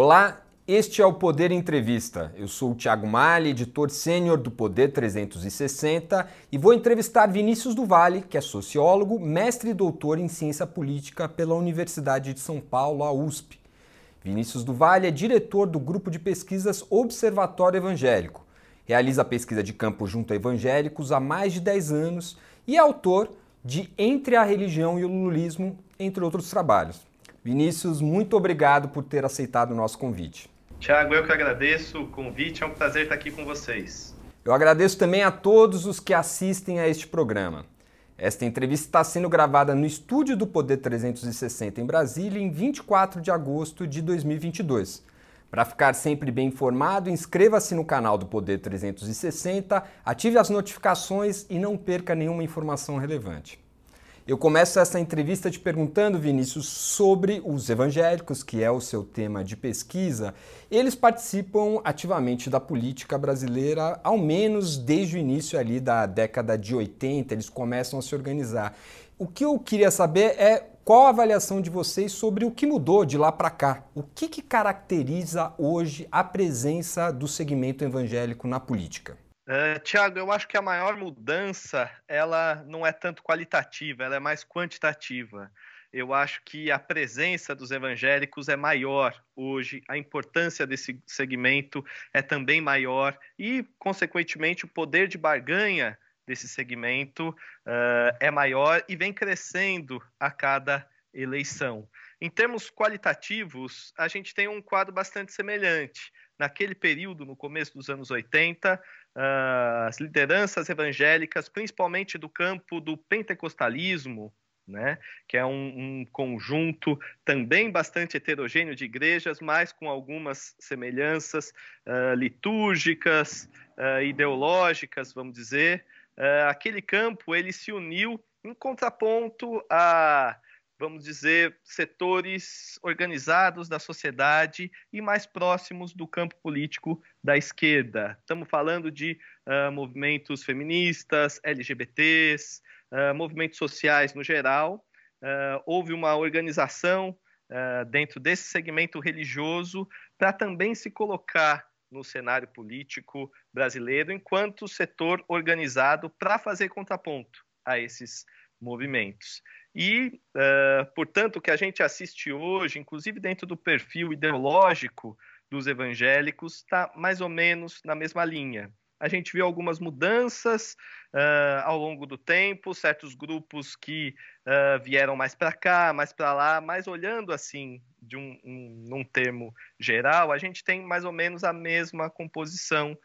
Olá, este é o Poder Entrevista. Eu sou o Thiago Mali, editor sênior do Poder 360, e vou entrevistar Vinícius do Vale, que é sociólogo, mestre e doutor em ciência política pela Universidade de São Paulo, a USP. Vinícius do Vale é diretor do grupo de pesquisas Observatório Evangélico. Realiza pesquisa de campo junto a evangélicos há mais de 10 anos e é autor de Entre a Religião e o Lulismo, entre outros trabalhos. Vinícius, muito obrigado por ter aceitado o nosso convite. Tiago, eu que agradeço o convite, é um prazer estar aqui com vocês. Eu agradeço também a todos os que assistem a este programa. Esta entrevista está sendo gravada no estúdio do Poder 360 em Brasília em 24 de agosto de 2022. Para ficar sempre bem informado, inscreva-se no canal do Poder 360, ative as notificações e não perca nenhuma informação relevante. Eu começo essa entrevista te perguntando, Vinícius, sobre os evangélicos, que é o seu tema de pesquisa. Eles participam ativamente da política brasileira, ao menos desde o início ali da década de 80, eles começam a se organizar. O que eu queria saber é qual a avaliação de vocês sobre o que mudou de lá para cá? O que, que caracteriza hoje a presença do segmento evangélico na política? Uh, Tiago, eu acho que a maior mudança ela não é tanto qualitativa, ela é mais quantitativa. Eu acho que a presença dos evangélicos é maior hoje, a importância desse segmento é também maior e, consequentemente, o poder de barganha desse segmento uh, é maior e vem crescendo a cada eleição. Em termos qualitativos, a gente tem um quadro bastante semelhante. Naquele período, no começo dos anos 80, as lideranças evangélicas, principalmente do campo do pentecostalismo, né, que é um, um, conjunto também bastante heterogêneo de igrejas, mas com algumas semelhanças uh, litúrgicas, uh, ideológicas, vamos dizer. Uh, aquele campo ele se uniu em contraponto a vamos dizer, setores organizados da sociedade e mais próximos do campo político da esquerda. Estamos falando de uh, movimentos feministas, LGBTs, uh, ah, movimentos sociais no geral. Uh, houve uma organização dentro desse segmento religioso para também se colocar no cenário político brasileiro enquanto setor organizado para fazer contraponto a esses movimentos. E, uh, portanto, o que a gente assiste hoje, inclusive dentro do perfil ideológico dos evangélicos, está mais ou menos na mesma linha. A gente viu algumas mudanças uh, ao longo do tempo, certos grupos que uh, vieram mais para cá, mais para lá, mas olhando assim, de um, um, num termo geral, a gente tem mais ou menos a mesma composição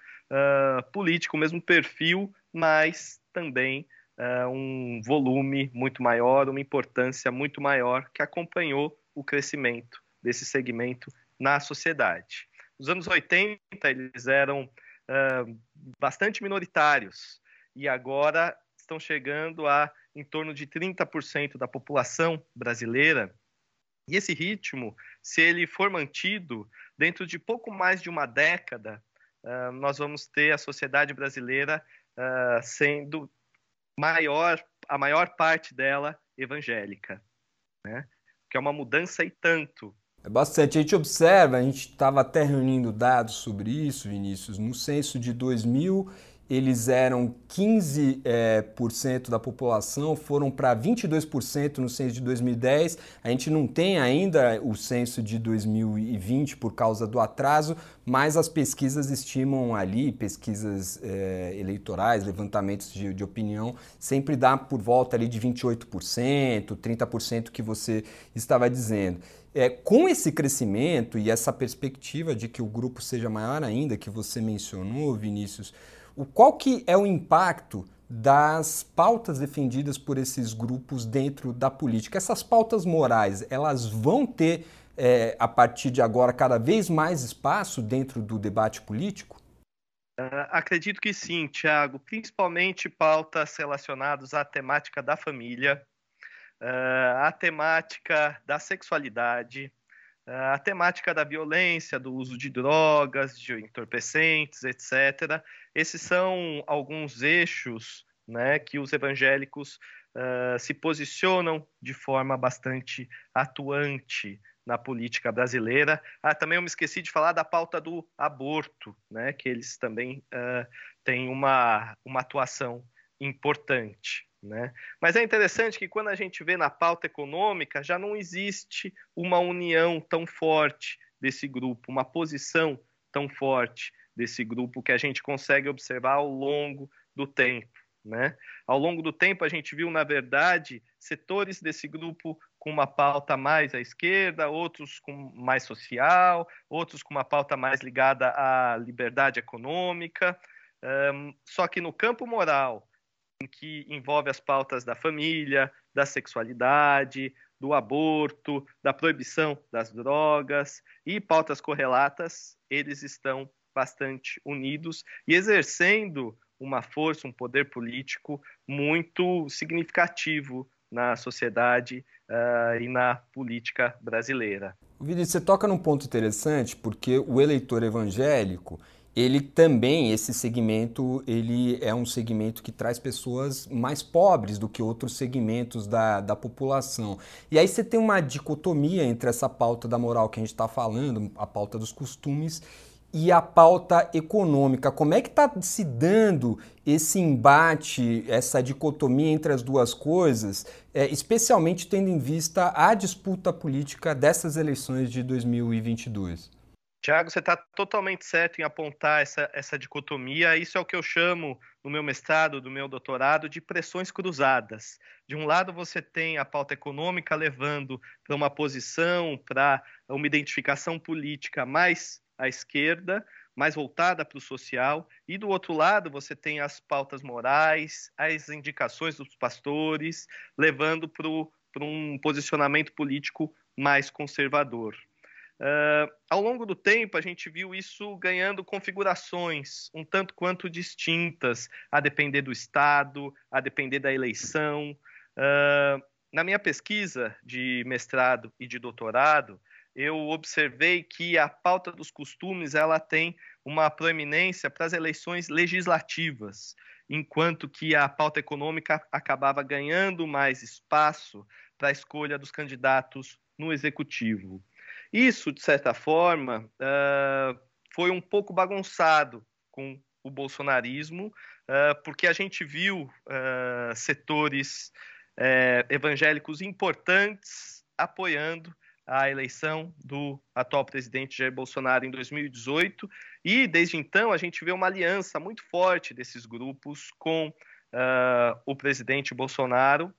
política, o mesmo perfil, mas também uh, um volume muito maior, uma importância muito maior que acompanhou o crescimento desse segmento na sociedade. Nos anos 80, eles eram uh, bastante minoritários e agora estão chegando a em torno de 30% da população brasileira. E esse ritmo, se ele for mantido, dentro de pouco mais de uma década, uh, nós vamos ter a sociedade brasileira sendo maior, a maior parte dela evangélica, né? Que é uma mudança e tanto. É bastante. A gente observa, a gente estava até reunindo dados sobre isso, Vinícius, no censo de 2000 eles eram 15% é, por cento da população, foram para 22% no censo de 2010. A gente não tem ainda o censo de 2020 por causa do atraso, mas as pesquisas estimam ali, pesquisas é, eleitorais, levantamentos de, de, opinião, sempre dá por volta ali de 28%, 30% que você estava dizendo. É, com esse crescimento e essa perspectiva de que o grupo seja maior ainda, que você mencionou, Vinícius, o, qual que é o impacto das pautas defendidas por esses grupos dentro da política? Essas pautas morais, elas vão ter, é, a partir de agora, cada vez mais espaço dentro do debate político? Uh, acredito que sim, Tiago, principalmente pautas relacionadas à temática da família, uh, à temática da sexualidade, a temática da violência, do uso de drogas, de entorpecentes, etc. Esses são alguns eixos né, que os evangélicos uh, se posicionam de forma bastante atuante na política brasileira. Ah, também eu me esqueci de falar da pauta do aborto, né, que eles também uh, têm uma, uma atuação importante. Né? Mas é interessante que quando a gente vê na pauta econômica, já não existe uma união tão forte desse grupo, uma posição tão forte desse grupo que a gente consegue observar ao longo do tempo. Né? Ao longo do tempo, a gente viu, na verdade, setores desse grupo com uma pauta mais à esquerda, outros com mais social, outros com uma pauta mais ligada à liberdade econômica. Um, só que no campo moral, que envolve as pautas da família, da sexualidade, do aborto, da proibição das drogas e pautas correlatas, eles estão bastante unidos e exercendo uma força, um poder político muito significativo na sociedade uh, e na política brasileira. Vinícius, você toca num ponto interessante, porque o eleitor evangélico, ele também, esse segmento, ele é um segmento que traz pessoas mais pobres do que outros segmentos da, da população. E aí você tem uma dicotomia entre essa pauta da moral que a gente está falando, a pauta dos costumes, e a pauta econômica. Como é que está se dando esse embate, essa dicotomia entre as duas coisas, é, especialmente tendo em vista a disputa política dessas eleições de 2022? Tiago, você está totalmente certo em apontar essa, essa dicotomia. Isso é o que eu chamo, no meu mestrado, do meu doutorado, de pressões cruzadas. De um lado, você tem a pauta econômica levando para uma posição, para uma identificação política mais à esquerda, mais voltada para o social, e do outro lado, você tem as pautas morais, as indicações dos pastores, levando para um posicionamento político mais conservador. Uh, ao longo do tempo, a gente viu isso ganhando configurações um tanto quanto distintas, a depender do Estado, a depender da eleição. Uh, na minha pesquisa de mestrado e de doutorado, eu observei que a pauta dos costumes ela tem uma proeminência para as eleições legislativas, enquanto que a pauta econômica acabava ganhando mais espaço para a escolha dos candidatos no executivo. Isso, de certa forma, uh, foi um pouco bagunçado com o bolsonarismo, uh, porque a gente viu uh, setores evangélicos importantes apoiando a eleição do atual presidente Jair Bolsonaro em 2018 e desde então a gente vê uma aliança muito forte desses grupos com o presidente Bolsonaro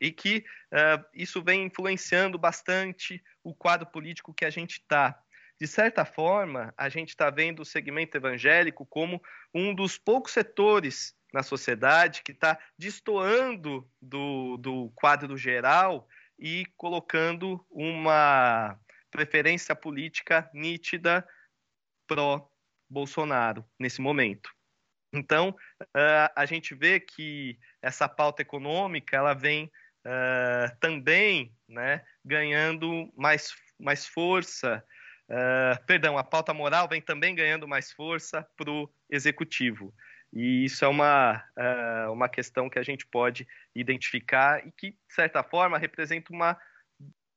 e que uh, isso vem influenciando bastante o quadro político que a gente está. De certa forma, a gente está vendo o segmento evangélico como um dos poucos setores na sociedade que está destoando do, do quadro geral e colocando uma preferência política nítida pró-Bolsonaro nesse momento. Então, uh, a gente vê que essa pauta econômica ela vem uh, também né, ganhando mais, mais força. Uh, perdão, a pauta moral vem também ganhando mais força para o executivo. E isso é uma, uh, uma questão que a gente pode identificar e que, de certa forma, representa uma,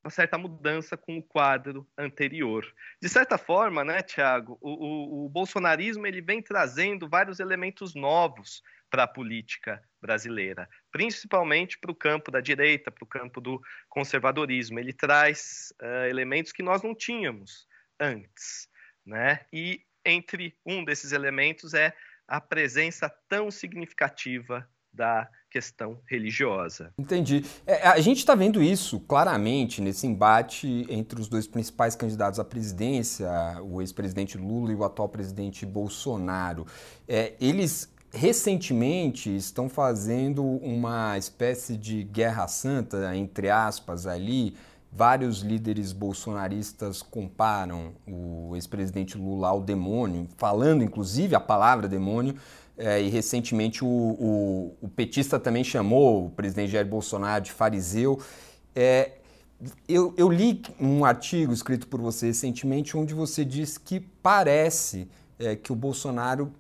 uma certa mudança com o quadro anterior. De certa forma, né, Tiago, o, o, o bolsonarismo ele vem trazendo vários elementos novos para a política brasileira, principalmente para o campo da direita, para o campo do conservadorismo. Ele traz uh, elementos que nós não tínhamos antes, né? E entre um desses elementos é a presença tão significativa da questão religiosa. Entendi. É, a gente está vendo isso claramente nesse embate entre os dois principais candidatos à presidência, o ex-presidente Lula e o atual presidente Bolsonaro. É, eles recentemente estão fazendo uma espécie de guerra santa, entre aspas, ali. Vários líderes bolsonaristas comparam o ex-presidente Lula ao demônio, falando inclusive a palavra demônio, é, e recentemente o, o, o, petista também chamou o presidente Jair Bolsonaro de fariseu. É, eu, eu, li um artigo escrito por você recentemente onde você diz que parece é, que o Bolsonaro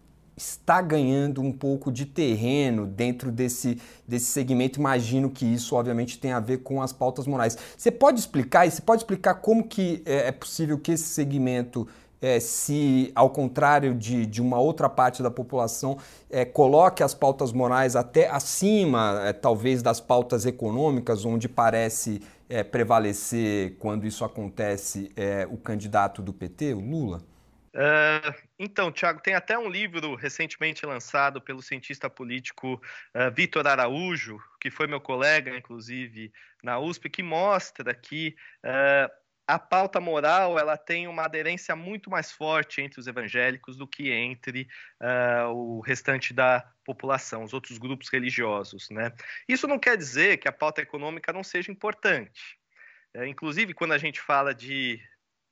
está ganhando um pouco de terreno dentro desse, desse segmento. Imagino que isso, obviamente, tem a ver com as pautas morais. Você pode explicar, e você pode explicar como que é, é possível que esse segmento é, se, ao contrário de, de uma outra parte da população, é, coloque as pautas morais até acima, é, talvez, das pautas econômicas, onde parece é, prevalecer, quando isso acontece, é, o candidato do PT, o Lula? Uh, então, Tiago, tem até um livro recentemente lançado pelo cientista político uh, Vitor Araújo, que foi meu colega, inclusive, na USP, que mostra que uh, a pauta moral ela tem uma aderência muito mais forte entre os evangélicos do que entre uh, o restante da população, os outros grupos religiosos. Né? Isso não quer dizer que a pauta econômica não seja importante. É, inclusive, quando a gente fala de,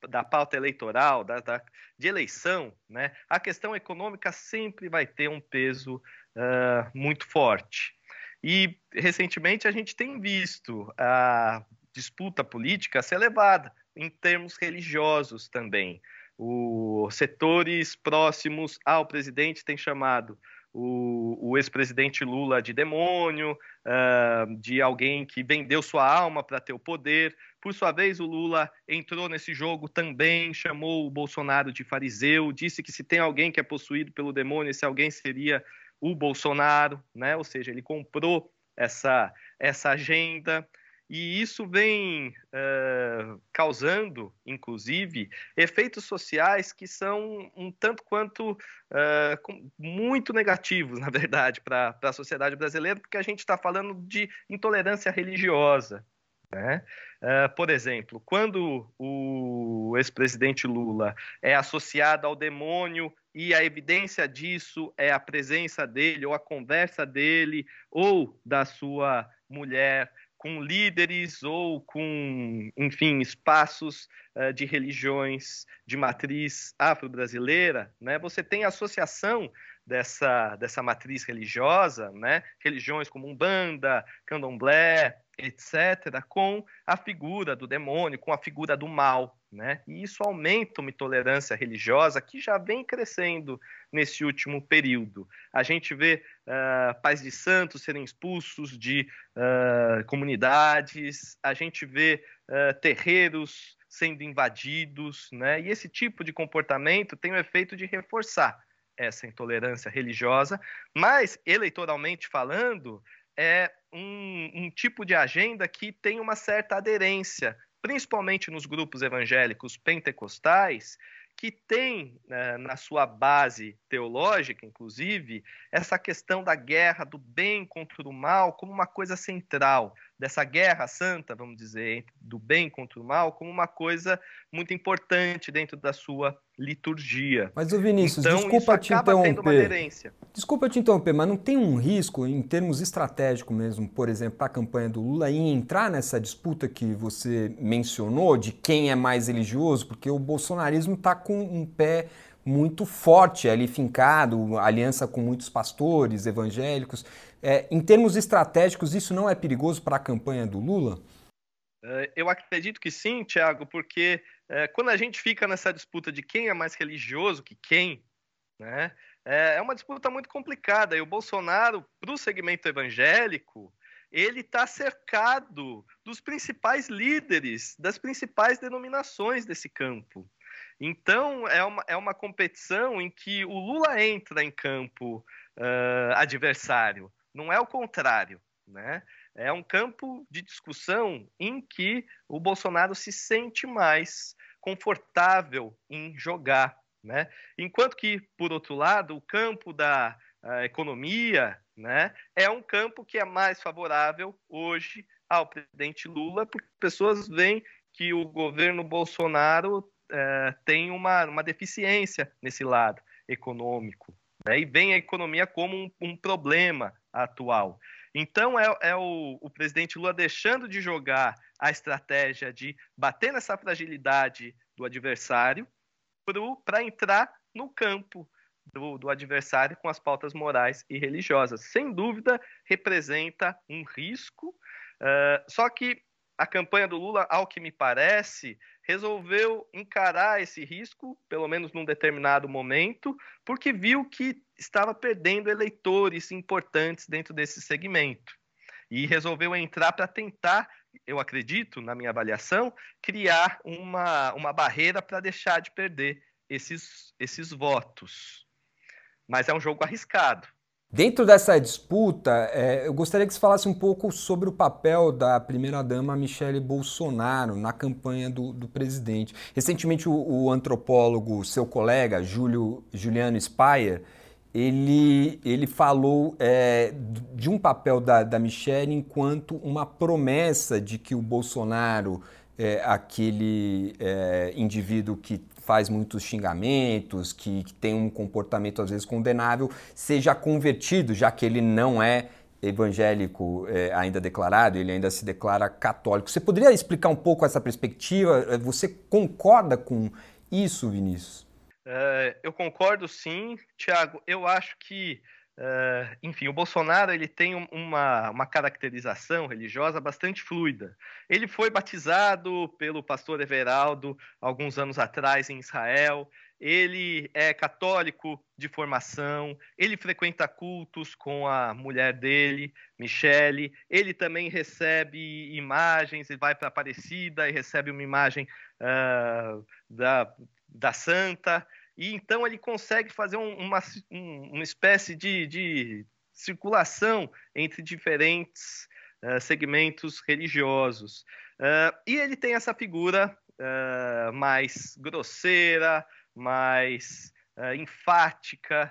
da pauta eleitoral, da, da, de eleição, né, a questão econômica sempre vai ter um peso uh, muito forte. E, recentemente, a gente tem visto a disputa política ser levada em termos religiosos também. Os setores próximos ao presidente têm chamado o, o ex-presidente Lula de demônio, uh, de alguém que vendeu sua alma para ter o poder. Por sua vez, o Lula entrou nesse jogo também, chamou o Bolsonaro de fariseu, disse que se tem alguém que é possuído pelo demônio, esse alguém seria o Bolsonaro, né? Ou seja, ele comprou essa, essa agenda. E isso vem uh, causando, inclusive, efeitos sociais que são um tanto quanto uh, muito negativos, na verdade, para a sociedade brasileira, porque a gente está falando de intolerância religiosa. Né? Uh, por exemplo, quando o ex-presidente Lula é associado ao demônio e a evidência disso é a presença dele, ou a conversa dele, ou da sua mulher com líderes ou com, enfim, espaços uh, de religiões de matriz afro-brasileira, né? Você tem associação dessa, dessa matriz religiosa, né? Religiões como Umbanda, Candomblé, etc., com a figura do demônio, com a figura do mal. Né? E isso aumenta uma intolerância religiosa que já vem crescendo nesse último período. A gente vê uh, pais de santos serem expulsos de uh, comunidades, a gente vê uh, terreiros sendo invadidos, né? e esse tipo de comportamento tem o efeito de reforçar essa intolerância religiosa, mas eleitoralmente falando, é um, um tipo de agenda que tem uma certa aderência, principalmente nos grupos evangélicos pentecostais, que tem né, na sua base teológica, inclusive, essa questão da guerra do bem contra o mal como uma coisa central, dessa guerra santa, vamos dizer, do bem contra o mal, como uma coisa muito importante dentro da sua liturgia. Mas o Vinícius, então, desculpa te interromper. Desculpa te interromper, mas não tem um risco em termos estratégicos mesmo, por exemplo, para a campanha do Lula em entrar nessa disputa que você mencionou de quem é mais religioso, porque o bolsonarismo está com um pé muito forte ali fincado, aliança com muitos pastores evangélicos. É, em termos estratégicos, isso não é perigoso para a campanha do Lula? É, eu acredito que sim, Tiago, porque é, quando a gente fica nessa disputa de quem é mais religioso que quem, né, é, é uma disputa muito complicada. E o Bolsonaro, para o segmento evangélico, ele está cercado dos principais líderes, das principais denominações desse campo. Então, é uma, é uma competição em que o Lula entra em campo uh, adversário, não é o contrário. Né? É um campo de discussão em que o Bolsonaro se sente mais confortável em jogar. Né? Enquanto que, por outro lado, o campo da economia né, é um campo que é mais favorável hoje ao presidente Lula, porque pessoas veem que o governo Bolsonaro é, tem uma, uma deficiência nesse lado econômico. Né? E vem a economia como um, um problema atual. Então, é, é o, o, presidente Lula deixando de jogar a estratégia de bater nessa fragilidade do adversário para entrar no campo do, do, adversário com as pautas morais e religiosas. Sem dúvida, representa um risco, uh, só que a campanha do Lula, ao que me parece, resolveu encarar esse risco, pelo menos num determinado momento, porque viu que estava perdendo eleitores importantes dentro desse segmento e resolveu entrar para tentar, eu acredito, na minha avaliação, criar uma, uma barreira para deixar de perder esses, esses votos. Mas é um jogo arriscado. Dentro dessa disputa, é, eu gostaria que você falasse um pouco sobre o papel da primeira-dama Michele Bolsonaro na campanha do, do presidente. Recentemente, o, o, antropólogo, seu colega, Juliano Speyer, ele, ele falou é, de um papel da, da Michelle enquanto uma promessa de que o Bolsonaro, é, aquele é, indivíduo que faz muitos xingamentos, que, que, tem um comportamento às vezes condenável, seja convertido, já que ele não é evangélico é, ainda declarado, ele ainda se declara católico. Você poderia explicar um pouco essa perspectiva? Você concorda com isso, Vinícius? Uh, eu concordo sim, Tiago. Eu acho que, uh, enfim, o Bolsonaro ele tem uma, uma caracterização religiosa bastante fluida. Ele foi batizado pelo pastor Everaldo alguns anos atrás em Israel. Ele é católico de formação, ele frequenta cultos com a mulher dele, Michele. Ele também recebe imagens, ele vai para Aparecida e recebe uma imagem uh, da, da santa. E então ele consegue fazer um, uma, um, uma espécie de, de, circulação entre diferentes uh, segmentos religiosos. Uh, e ele tem essa figura uh, mais grosseira, mais enfática,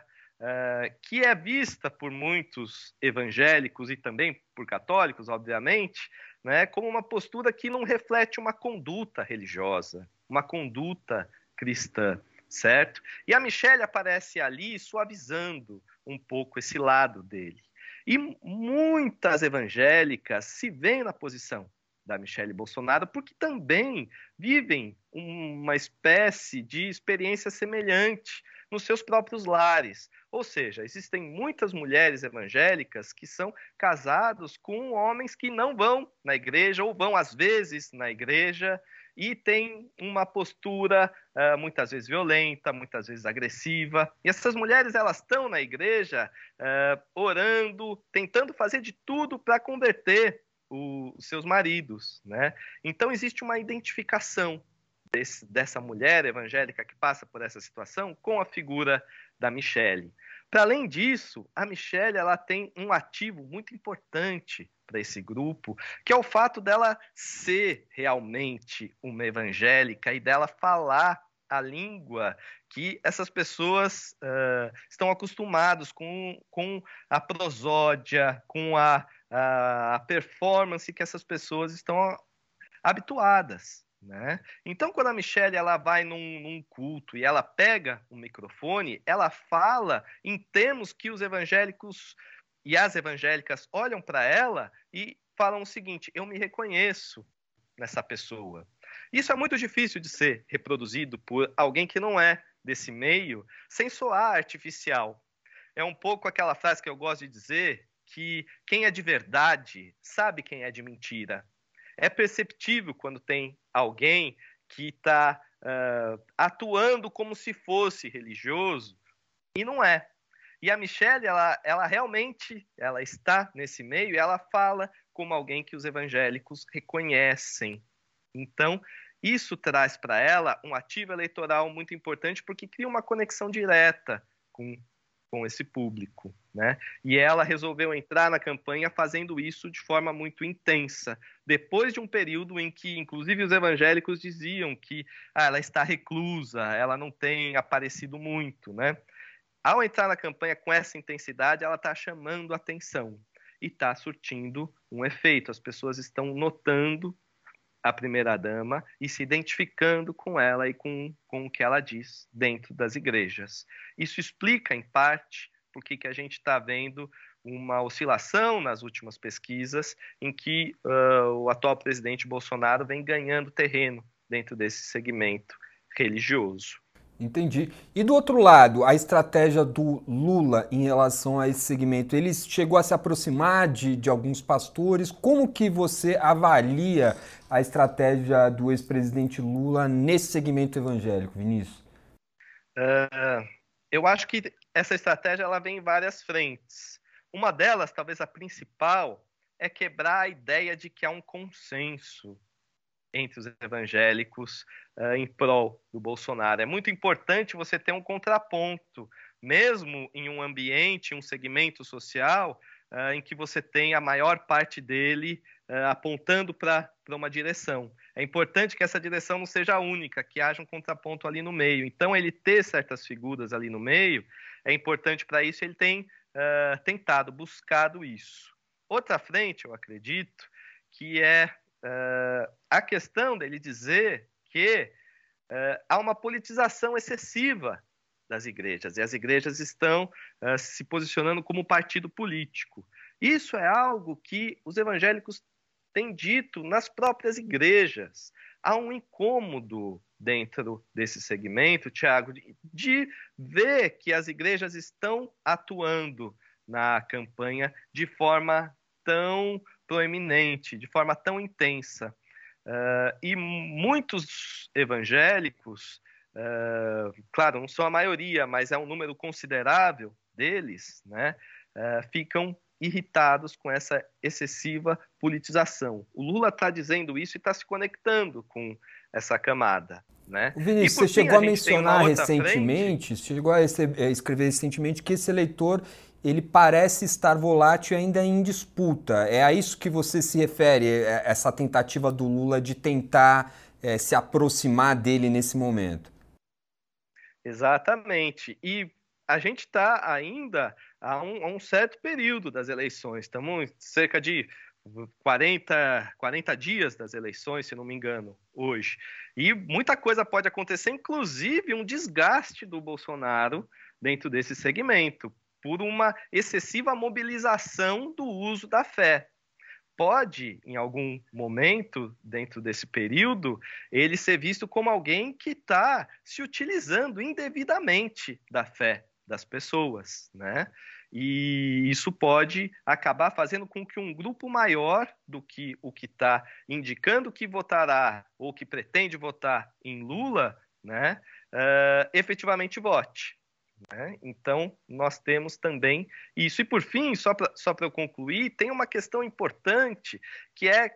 que é vista por muitos evangélicos e também por católicos, obviamente, né, como uma postura que não reflete uma conduta religiosa, uma conduta cristã certo? E a Michelle aparece ali suavizando um pouco esse lado dele. E muitas evangélicas se veem na posição da Michelle Bolsonaro porque também vivem uma espécie de experiência semelhante nos seus próprios lares. Ou seja, existem muitas mulheres evangélicas que são casados com homens que não vão na igreja ou vão às vezes na igreja e tem uma postura uh, muitas vezes violenta, muitas vezes agressiva. E essas mulheres elas estão na igreja uh, orando, tentando fazer de tudo para converter o, os seus maridos, né? Então existe uma identificação desse, dessa mulher evangélica que passa por essa situação com a figura da Michelle. Para além disso, a Michelle ela tem um ativo muito importante para esse grupo, que é o fato dela ser realmente uma evangélica e dela falar a língua que essas pessoas uh, estão acostumados com, com a prosódia, com a, a, a performance que essas pessoas estão habituadas. Né? Então, quando a Michelle ela vai num, num, culto e ela pega o um microfone, ela fala em termos que os evangélicos e as evangélicas olham para ela e falam o seguinte: eu me reconheço nessa pessoa. Isso é muito difícil de ser reproduzido por alguém que não é desse meio, sem soar artificial. É um pouco aquela frase que eu gosto de dizer que quem é de verdade sabe quem é de mentira. É perceptível quando tem alguém que está uh, atuando como se fosse religioso e não é. E a Michelle, ela, ela realmente, ela está nesse meio e ela fala como alguém que os evangélicos reconhecem. Então, isso traz para ela um ativo eleitoral muito importante porque cria uma conexão direta com, com esse público. Né? E ela resolveu entrar na campanha fazendo isso de forma muito intensa, depois de um período em que, inclusive, os evangélicos diziam que ah, ela está reclusa, ela não tem aparecido muito. Né? Ao entrar na campanha com essa intensidade, ela está chamando atenção e está surtindo um efeito. As pessoas estão notando a primeira-dama e se identificando com ela e com, com o que ela diz dentro das igrejas. Isso explica, em parte, por que a gente está vendo uma oscilação nas últimas pesquisas em que uh, o atual presidente Bolsonaro vem ganhando terreno dentro desse segmento religioso. Entendi. E do outro lado, a estratégia do Lula em relação a esse segmento, ele chegou a se aproximar de, de alguns pastores. Como que você avalia a estratégia do ex-presidente Lula nesse segmento evangélico, Vinícius? Uh, eu acho que essa estratégia ela vem em várias frentes. Uma delas, talvez a principal, é quebrar a ideia de que há um consenso entre os evangélicos uh, em prol do Bolsonaro. É muito importante você ter um contraponto, mesmo em um ambiente, um segmento social uh, em que você tem a maior parte dele uh, apontando para uma direção. É importante que essa direção não seja única, que haja um contraponto ali no meio. Então, ele ter certas figuras ali no meio é importante para isso. Ele tem tentado, buscado isso. Outra frente, eu acredito, que é uh, a questão dele dizer que uh, há uma politização excessiva das igrejas e as igrejas estão uh, se posicionando como partido político. Isso é algo que os evangélicos têm dito nas próprias igrejas. Há um incômodo dentro desse segmento, Tiago, de, ver que as igrejas estão atuando na campanha de forma tão proeminente, de forma tão intensa. Uh, e muitos evangélicos, uh, claro, não são a maioria, mas é um número considerável deles, né, uh, ficam irritados com essa excessiva politização. O Lula está dizendo isso e está se conectando com essa camada. Né? Vinícius, você chegou a, a mencionar recentemente, frente... chegou a escrever recentemente que esse eleitor ele parece estar volátil ainda em disputa. É a isso que você se refere, é, essa tentativa do Lula de tentar é, se aproximar dele nesse momento? Exatamente. E a gente está ainda a um, a um, certo período das eleições. Estamos cerca de 40, 40 dias das eleições, se não me engano, hoje. E muita coisa pode acontecer, inclusive um desgaste do Bolsonaro dentro desse segmento por uma excessiva mobilização do uso da fé. Pode, em algum momento, dentro desse período, ele ser visto como alguém que está se utilizando indevidamente da fé das pessoas, né? E isso pode acabar fazendo com que um grupo maior do que o que está indicando que votará ou que pretende votar em Lula, né, uh, efetivamente vote. Né? Então, nós temos também isso. E, por fim, só para só eu concluir, tem uma questão importante que é,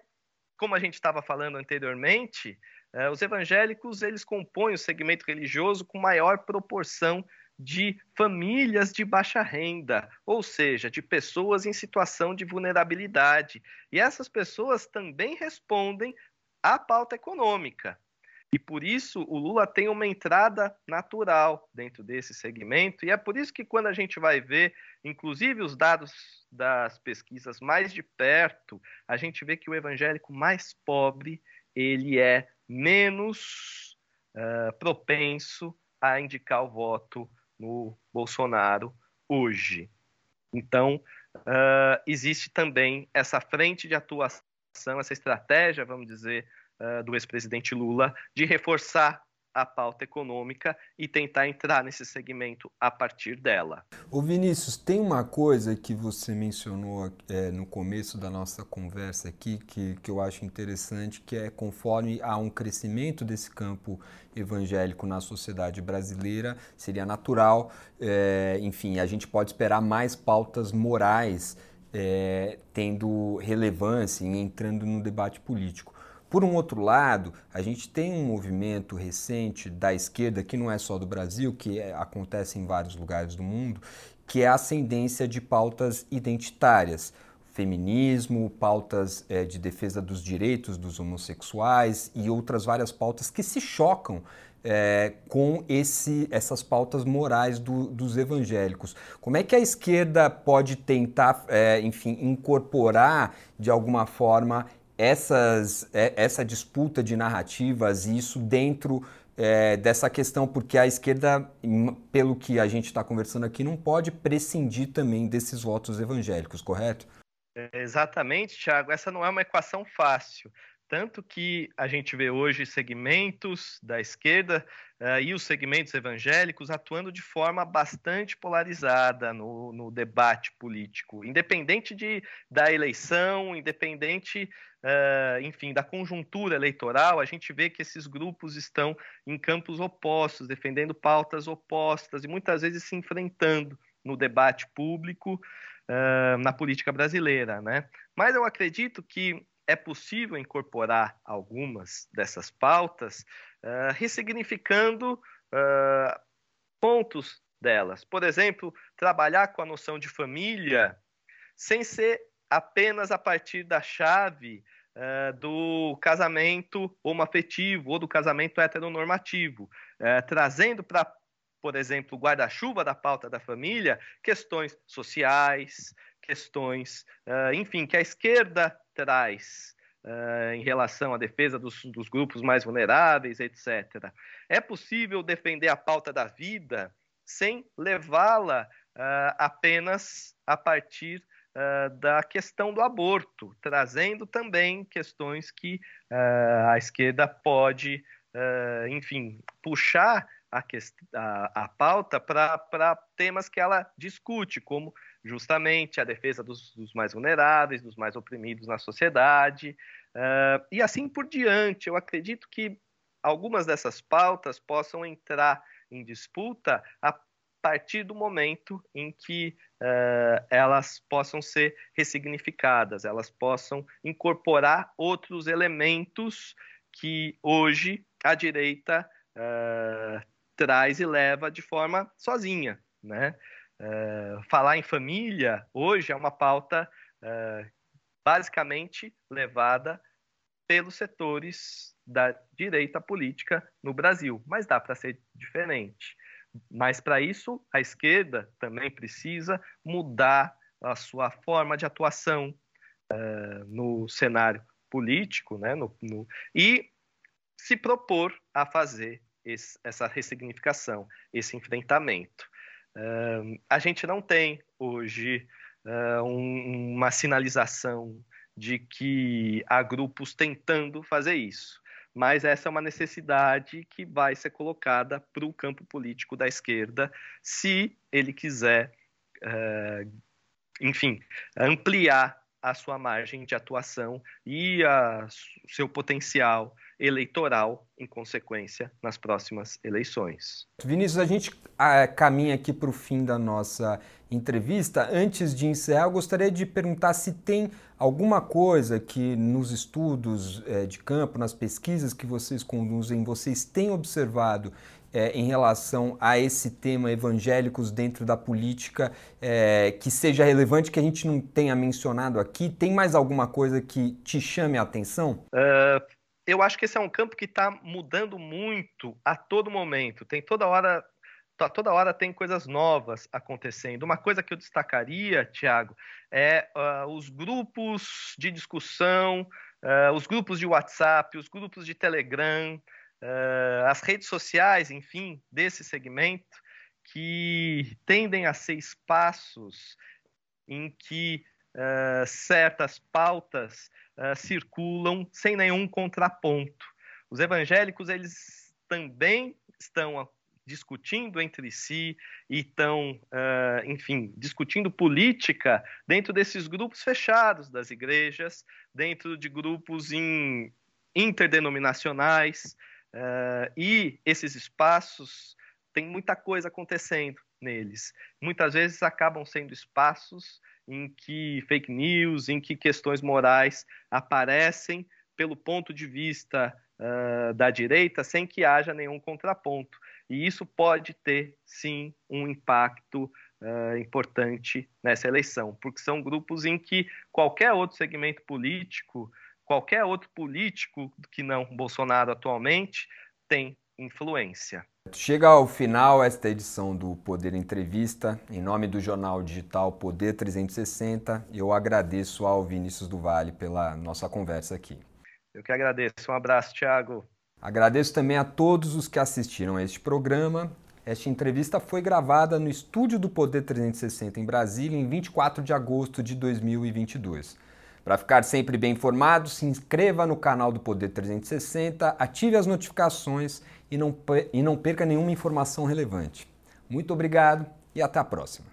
como a gente estava falando anteriormente, eh, os evangélicos eles compõem o segmento religioso com maior proporção de famílias de baixa renda, ou seja, de pessoas em situação de vulnerabilidade. E essas pessoas também respondem à pauta econômica. E por isso o Lula tem uma entrada natural dentro desse segmento, e é por isso que quando a gente vai ver, inclusive os dados das pesquisas mais de perto, a gente vê que o evangélico mais pobre ele é menos uh, propenso a indicar o voto no Bolsonaro hoje. Então, uh, existe também essa frente de atuação, essa estratégia, vamos dizer, uh, do ex-presidente Lula de reforçar a pauta econômica e tentar entrar nesse segmento a partir dela. O Vinícius, tem uma coisa que você mencionou é, no começo da nossa conversa aqui que, que eu acho interessante, que é conforme há um crescimento desse campo evangélico na sociedade brasileira, seria natural, é, enfim, a gente pode esperar mais pautas morais é, tendo relevância e entrando no debate político. Por um outro lado, a gente tem um movimento recente da esquerda, que não é só do Brasil, que é, acontece em vários lugares do mundo, que é a ascendência de pautas identitárias. Feminismo, pautas é, de defesa dos direitos dos homossexuais e outras várias pautas que se chocam é, com esse, essas pautas morais do, dos evangélicos. Como é que a esquerda pode tentar, é, enfim, incorporar de alguma forma essas, é, essa disputa de narrativas e isso dentro é, dessa questão, porque a esquerda, pelo que a gente está conversando aqui, não pode prescindir também desses votos evangélicos, correto? Exatamente, Tiago. Essa não é uma equação fácil. Tanto que a gente vê hoje segmentos da esquerda uh, e os segmentos evangélicos atuando de forma bastante polarizada no, no debate político, independente de, da eleição, independente, uh, enfim, da conjuntura eleitoral, a gente vê que esses grupos estão em campos opostos, defendendo pautas opostas e muitas vezes se enfrentando no debate público. Uh, na política brasileira, né? Mas eu acredito que é possível incorporar algumas dessas pautas, uh, ressignificando uh, pontos delas. Por exemplo, trabalhar com a noção de família sem ser apenas a partir da chave uh, do casamento homoafetivo ou do casamento heteronormativo, trazendo para por exemplo, guarda-chuva da pauta da família, questões sociais, questões, enfim, que a esquerda traz uh, em relação à defesa dos, dos, grupos mais vulneráveis, etc. É possível defender a pauta da vida sem levá-la uh, apenas a partir uh, da questão do aborto, trazendo também questões que a esquerda pode, enfim, puxar a, a, a pauta para temas que ela discute, como justamente a defesa dos, dos mais vulneráveis, dos mais oprimidos na sociedade, uh, e assim por diante. Eu acredito que algumas dessas pautas possam entrar em disputa a partir do momento em que uh, elas possam ser ressignificadas, elas possam incorporar outros elementos que hoje a direita uh, traz e leva de forma sozinha, né? Uh, falar em família hoje é uma pauta basicamente levada pelos setores da direita política no Brasil, mas dá para ser diferente. Mas para isso, a esquerda também precisa mudar a sua forma de atuação uh, no cenário político, né, no, no, e se propor a fazer esse, essa ressignificação, esse enfrentamento. Uh, a gente não tem hoje uh, um, uma sinalização de que há grupos tentando fazer isso, mas essa é uma necessidade que vai ser colocada para o campo político da esquerda, se ele quiser, uh, enfim, ampliar a sua margem de atuação e o seu potencial eleitoral, em consequência, nas próximas eleições. Vinícius, a gente ah, caminha aqui para o fim da nossa entrevista. Antes de encerrar, eu gostaria de perguntar se tem alguma coisa que nos estudos eh, de campo, nas pesquisas que vocês conduzem, vocês têm observado é, em relação a esse tema evangélicos dentro da política é, que seja relevante, que a gente não tenha mencionado aqui? Tem mais alguma coisa que te chame a atenção? Uh, eu acho que esse é um campo que está mudando muito a todo momento. Tem toda hora toda hora tem coisas novas acontecendo. Uma coisa que eu destacaria, Tiago, é uh, os grupos de discussão, uh, os grupos de WhatsApp, os grupos de Telegram, uh, as redes sociais, enfim, desse segmento, que tendem a ser espaços em que certas pautas circulam sem nenhum contraponto. Os evangélicos, eles também estão discutindo entre si e estão, uh, enfim, discutindo política dentro desses grupos fechados das igrejas, dentro de grupos in, interdenominacionais, Uh, e esses espaços tem muita coisa acontecendo neles. Muitas vezes acabam sendo espaços em que fake news, em que questões morais aparecem pelo ponto de vista uh, da direita sem que haja nenhum contraponto. E isso pode ter, sim, um impacto uh, importante nessa eleição, porque são grupos em que qualquer outro segmento político qualquer outro político que não Bolsonaro atualmente tem influência. Chega ao final esta edição do Poder Entrevista. Em nome do jornal digital Poder 360, eu agradeço ao Vinícius do Vale pela nossa conversa aqui. Eu que agradeço. Um abraço, Thiago. Agradeço também a todos os que assistiram a este programa. Esta entrevista foi gravada no estúdio do Poder 360 em Brasília em 24 de agosto de 2022. Para ficar sempre bem informado, se inscreva no canal do Poder 360, ative as notificações e não, e não perca nenhuma informação relevante. Muito obrigado e até a próxima.